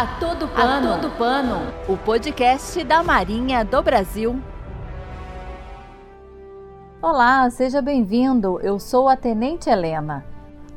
A todo pano. A todo pano. O podcast da Marinha do Brasil. Olá, seja bem-vindo. Eu sou a Tenente Helena.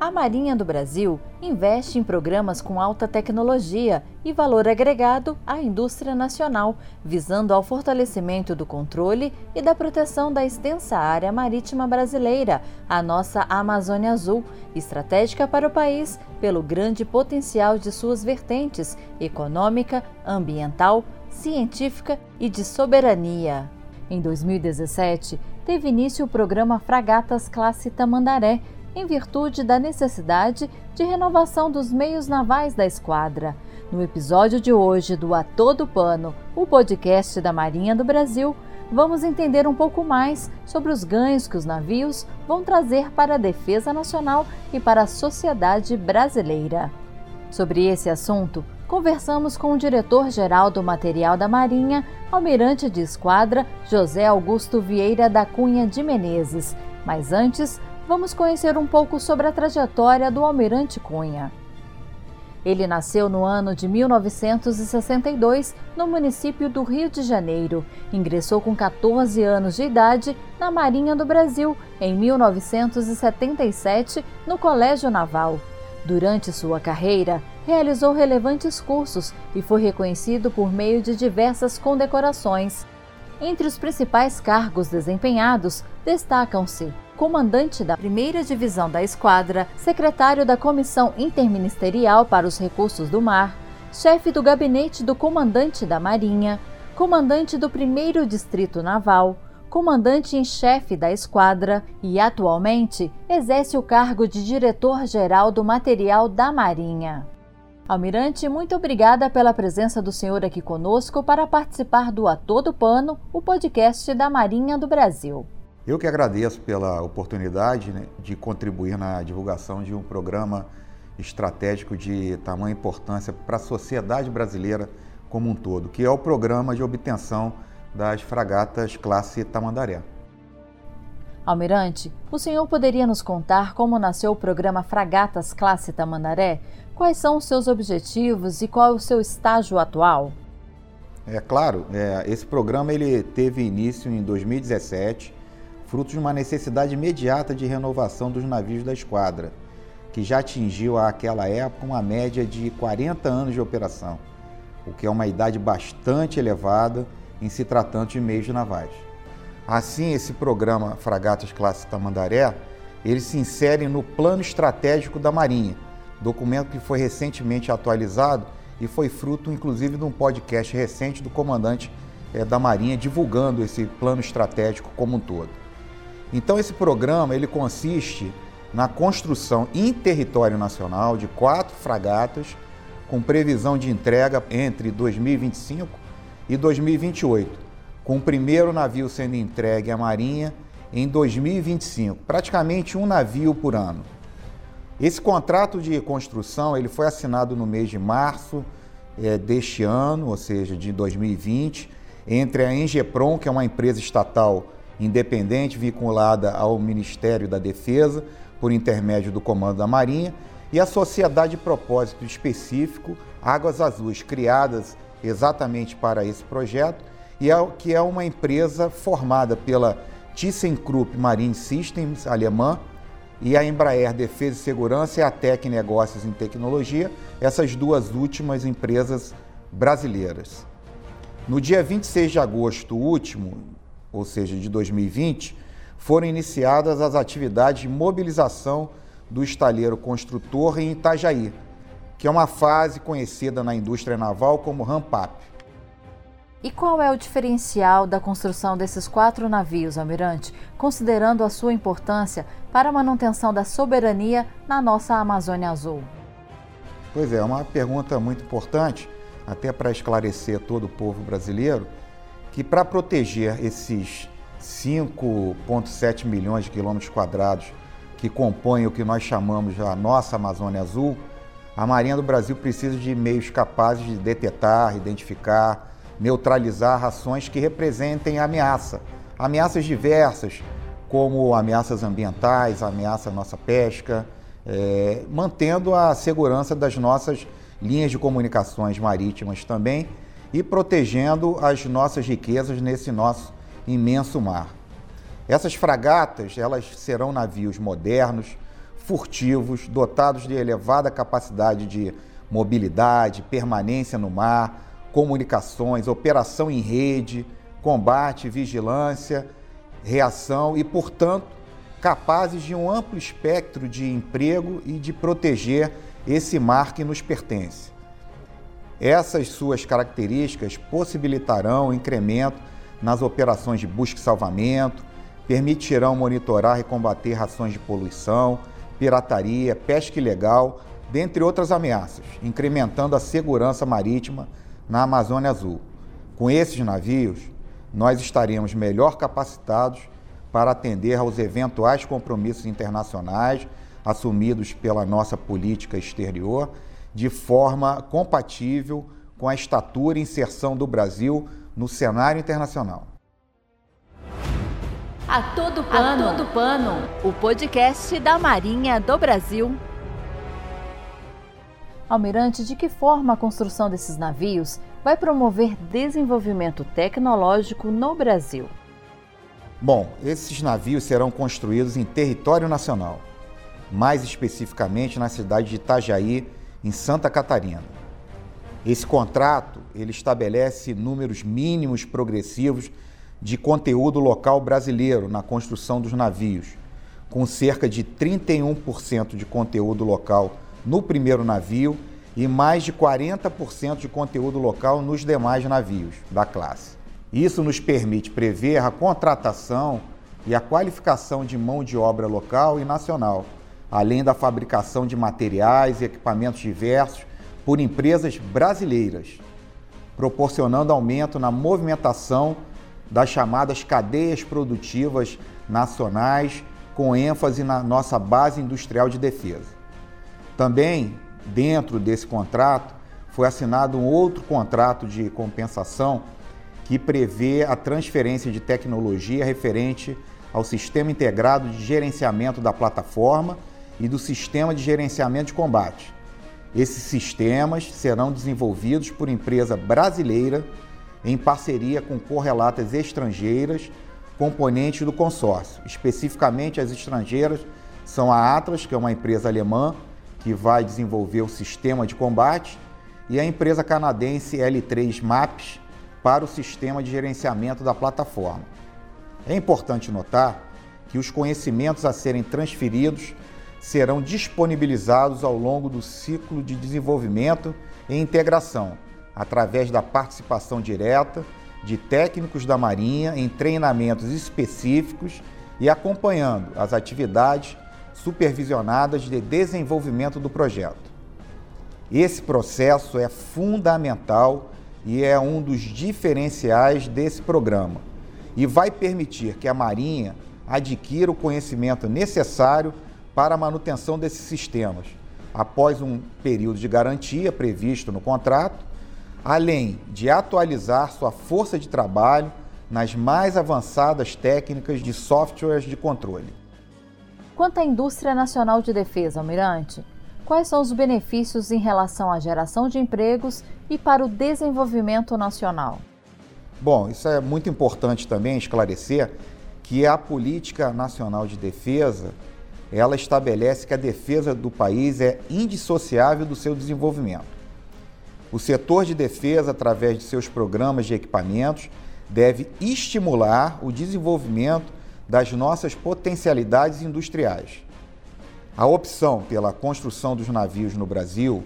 A Marinha do Brasil investe em programas com alta tecnologia e valor agregado à indústria nacional, visando ao fortalecimento do controle e da proteção da extensa área marítima brasileira, a nossa Amazônia Azul, estratégica para o país pelo grande potencial de suas vertentes econômica, ambiental, científica e de soberania. Em 2017, teve início o programa Fragatas Classe Tamandaré, em virtude da necessidade de renovação dos meios navais da esquadra. No episódio de hoje do A Todo Pano, o podcast da Marinha do Brasil, vamos entender um pouco mais sobre os ganhos que os navios vão trazer para a defesa nacional e para a sociedade brasileira. Sobre esse assunto, conversamos com o diretor-geral do Material da Marinha, almirante de esquadra José Augusto Vieira da Cunha de Menezes. Mas antes, vamos conhecer um pouco sobre a trajetória do Almirante Cunha. Ele nasceu no ano de 1962 no município do Rio de Janeiro. Ingressou com 14 anos de idade na Marinha do Brasil em 1977 no Colégio Naval. Durante sua carreira, realizou relevantes cursos e foi reconhecido por meio de diversas condecorações. Entre os principais cargos desempenhados destacam-se comandante da primeira divisão da esquadra, secretário da Comissão Interministerial para os Recursos do Mar, chefe do gabinete do comandante da Marinha, comandante do primeiro Distrito Naval, comandante em chefe da esquadra e, atualmente, exerce o cargo de diretor-geral do material da Marinha. Almirante, muito obrigada pela presença do senhor aqui conosco para participar do A Todo Pano, o podcast da Marinha do Brasil. Eu que agradeço pela oportunidade né, de contribuir na divulgação de um programa estratégico de tamanha importância para a sociedade brasileira como um todo, que é o programa de obtenção das fragatas classe Tamandaré. Almirante, o senhor poderia nos contar como nasceu o programa Fragatas Classe Tamandaré? Quais são os seus objetivos e qual é o seu estágio atual? É claro, é, esse programa ele teve início em 2017 fruto de uma necessidade imediata de renovação dos navios da esquadra, que já atingiu àquela época uma média de 40 anos de operação, o que é uma idade bastante elevada em se tratando de meios navais. Assim, esse programa Fragatas Classe Tamandaré, ele se insere no Plano Estratégico da Marinha, documento que foi recentemente atualizado e foi fruto, inclusive, de um podcast recente do comandante é, da Marinha divulgando esse plano estratégico como um todo. Então esse programa ele consiste na construção em território nacional de quatro fragatas com previsão de entrega entre 2025 e 2028, com o primeiro navio sendo entregue à Marinha em 2025, praticamente um navio por ano. Esse contrato de construção ele foi assinado no mês de março é, deste ano, ou seja, de 2020, entre a Engepron, que é uma empresa estatal independente vinculada ao Ministério da Defesa, por intermédio do Comando da Marinha, e a Sociedade de Propósito Específico Águas Azuis, criadas exatamente para esse projeto, e é, que é uma empresa formada pela ThyssenKrupp Marine Systems, alemã, e a Embraer Defesa e Segurança e a Tec Negócios em Tecnologia, essas duas últimas empresas brasileiras. No dia 26 de agosto último, ou seja, de 2020, foram iniciadas as atividades de mobilização do estaleiro construtor em Itajaí, que é uma fase conhecida na indústria naval como ramp-up. E qual é o diferencial da construção desses quatro navios, Almirante, considerando a sua importância para a manutenção da soberania na nossa Amazônia Azul? Pois é, é uma pergunta muito importante, até para esclarecer todo o povo brasileiro que para proteger esses 5,7 milhões de quilômetros quadrados que compõem o que nós chamamos a nossa Amazônia Azul, a Marinha do Brasil precisa de meios capazes de detectar, identificar, neutralizar ações que representem ameaça. Ameaças diversas, como ameaças ambientais, ameaça à nossa pesca, é, mantendo a segurança das nossas linhas de comunicações marítimas também e protegendo as nossas riquezas nesse nosso imenso mar. Essas fragatas, elas serão navios modernos, furtivos, dotados de elevada capacidade de mobilidade, permanência no mar, comunicações, operação em rede, combate, vigilância, reação e, portanto, capazes de um amplo espectro de emprego e de proteger esse mar que nos pertence. Essas suas características possibilitarão incremento nas operações de busca e salvamento, permitirão monitorar e combater rações de poluição, pirataria, pesca ilegal, dentre outras ameaças, incrementando a segurança marítima na Amazônia Azul. Com esses navios, nós estaremos melhor capacitados para atender aos eventuais compromissos internacionais assumidos pela nossa política exterior de forma compatível com a estatura e inserção do Brasil no cenário internacional. A todo pano, a todo pano, o podcast da Marinha do Brasil. Almirante, de que forma a construção desses navios vai promover desenvolvimento tecnológico no Brasil? Bom, esses navios serão construídos em território nacional, mais especificamente na cidade de Itajaí, em Santa Catarina. Esse contrato ele estabelece números mínimos progressivos de conteúdo local brasileiro na construção dos navios, com cerca de 31% de conteúdo local no primeiro navio e mais de 40% de conteúdo local nos demais navios da classe. Isso nos permite prever a contratação e a qualificação de mão de obra local e nacional, além da fabricação de materiais e equipamentos diversos por empresas brasileiras, proporcionando aumento na movimentação das chamadas cadeias produtivas nacionais, com ênfase na nossa base industrial de defesa. Também, dentro desse contrato, foi assinado um outro contrato de compensação que prevê a transferência de tecnologia referente ao sistema integrado de gerenciamento da plataforma e do sistema de gerenciamento de combate. Esses sistemas serão desenvolvidos por empresa brasileira em parceria com correlatas estrangeiras, componentes do consórcio. Especificamente, as estrangeiras são a Atlas, que é uma empresa alemã que vai desenvolver o sistema de combate, e a empresa canadense L3 Maps para o sistema de gerenciamento da plataforma. É importante notar que os conhecimentos a serem transferidos serão disponibilizados ao longo do ciclo de desenvolvimento e integração, através da participação direta de técnicos da Marinha em treinamentos específicos e acompanhando as atividades supervisionadas de desenvolvimento do projeto. Esse processo é fundamental e é um dos diferenciais desse programa e vai permitir que a Marinha adquira o conhecimento necessário para a manutenção desses sistemas, após um período de garantia previsto no contrato, além de atualizar sua força de trabalho nas mais avançadas técnicas de softwares de controle. Quanto à indústria nacional de defesa, Almirante, quais são os benefícios em relação à geração de empregos e para o desenvolvimento nacional? Bom, isso é muito importante também esclarecer que a política nacional de defesa ela estabelece que a defesa do país é indissociável do seu desenvolvimento. O setor de defesa, através de seus programas de equipamentos, deve estimular o desenvolvimento das nossas potencialidades industriais. A opção pela construção dos navios no Brasil,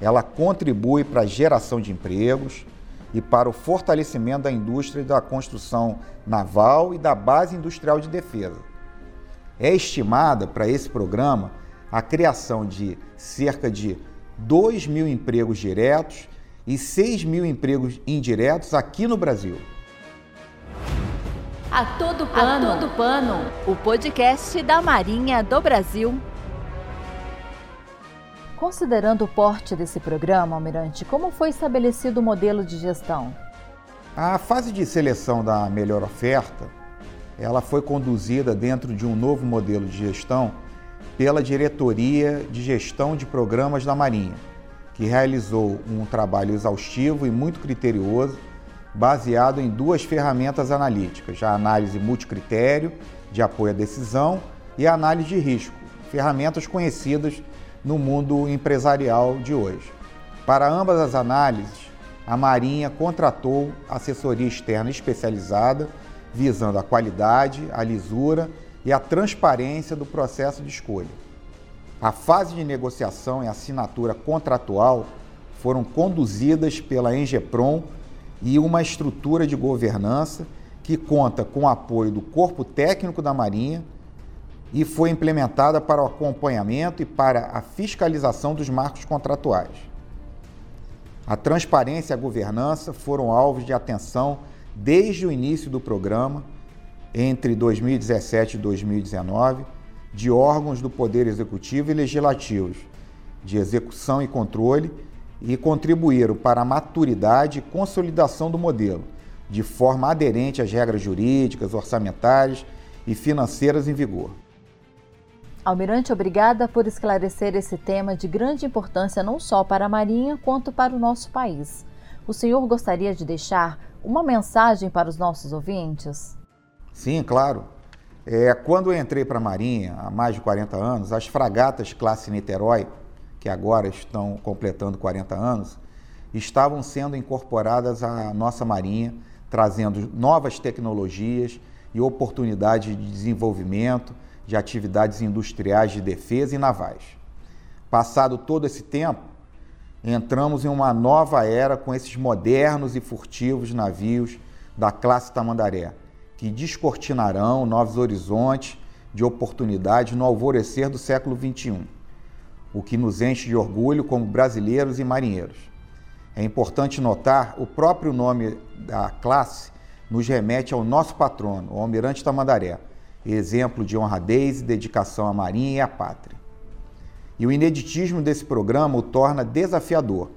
ela contribui para a geração de empregos e para o fortalecimento da indústria da construção naval e da base industrial de defesa é estimada para esse programa a criação de cerca de 2 mil empregos diretos e 6 mil empregos indiretos aqui no Brasil. A todo pano, a todo pano, o podcast da Marinha do Brasil. Considerando o porte desse programa, Almirante, como foi estabelecido o modelo de gestão? A fase de seleção da melhor oferta ela foi conduzida dentro de um novo modelo de gestão pela Diretoria de Gestão de Programas da Marinha, que realizou um trabalho exaustivo e muito criterioso, baseado em duas ferramentas analíticas: a análise multicritério, de apoio à decisão, e a análise de risco, ferramentas conhecidas no mundo empresarial de hoje. Para ambas as análises, a Marinha contratou assessoria externa especializada, visando a qualidade, a lisura e a transparência do processo de escolha. A fase de negociação e assinatura contratual foram conduzidas pela Engeprom e uma estrutura de governança que conta com o apoio do Corpo Técnico da Marinha e foi implementada para o acompanhamento e para a fiscalização dos marcos contratuais. A transparência e a governança foram alvos de atenção desde o início do programa, entre 2017 e 2019, de órgãos do Poder Executivo e Legislativos, de execução e controle, e contribuíram para a maturidade e consolidação do modelo, de forma aderente às regras jurídicas, orçamentárias e financeiras em vigor. Almirante, obrigada por esclarecer esse tema de grande importância não só para a Marinha, quanto para o nosso país. O senhor gostaria de deixar uma mensagem para os nossos ouvintes? Sim, claro. É, quando eu entrei para a Marinha, há mais de 40 anos, as fragatas classe Niterói, que agora estão completando 40 anos, estavam sendo incorporadas à nossa Marinha, trazendo novas tecnologias e oportunidades de desenvolvimento de atividades industriais de defesa e navais. Passado todo esse tempo, entramos em uma nova era com esses modernos e furtivos navios da classe Tamandaré, que descortinarão novos horizontes de oportunidades no alvorecer do século XXI, o que nos enche de orgulho como brasileiros e marinheiros. É importante notar o próprio nome da classe nos remete ao nosso patrono, o Almirante Tamandaré, exemplo de honradez e dedicação à Marinha e à pátria. E o ineditismo desse programa o torna desafiador.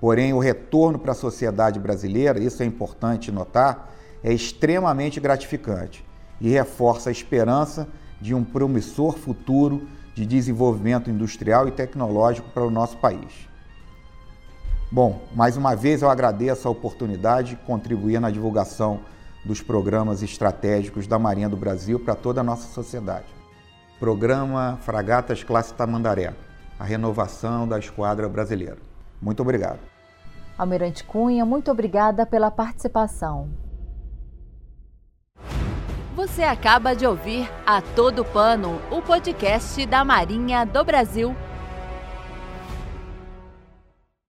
Porém, o retorno para a sociedade brasileira, isso é importante notar, é extremamente gratificante e reforça a esperança de um promissor futuro de desenvolvimento industrial e tecnológico para o nosso país. Bom, mais uma vez eu agradeço a oportunidade de contribuir na divulgação dos programas estratégicos da Marinha do Brasil para toda a nossa sociedade. Programa Fragatas Classe Tamandaré, a renovação da esquadra brasileira. Muito obrigado. Almirante Cunha, muito obrigada pela participação. Você acaba de ouvir A Todo Pano, o podcast da Marinha do Brasil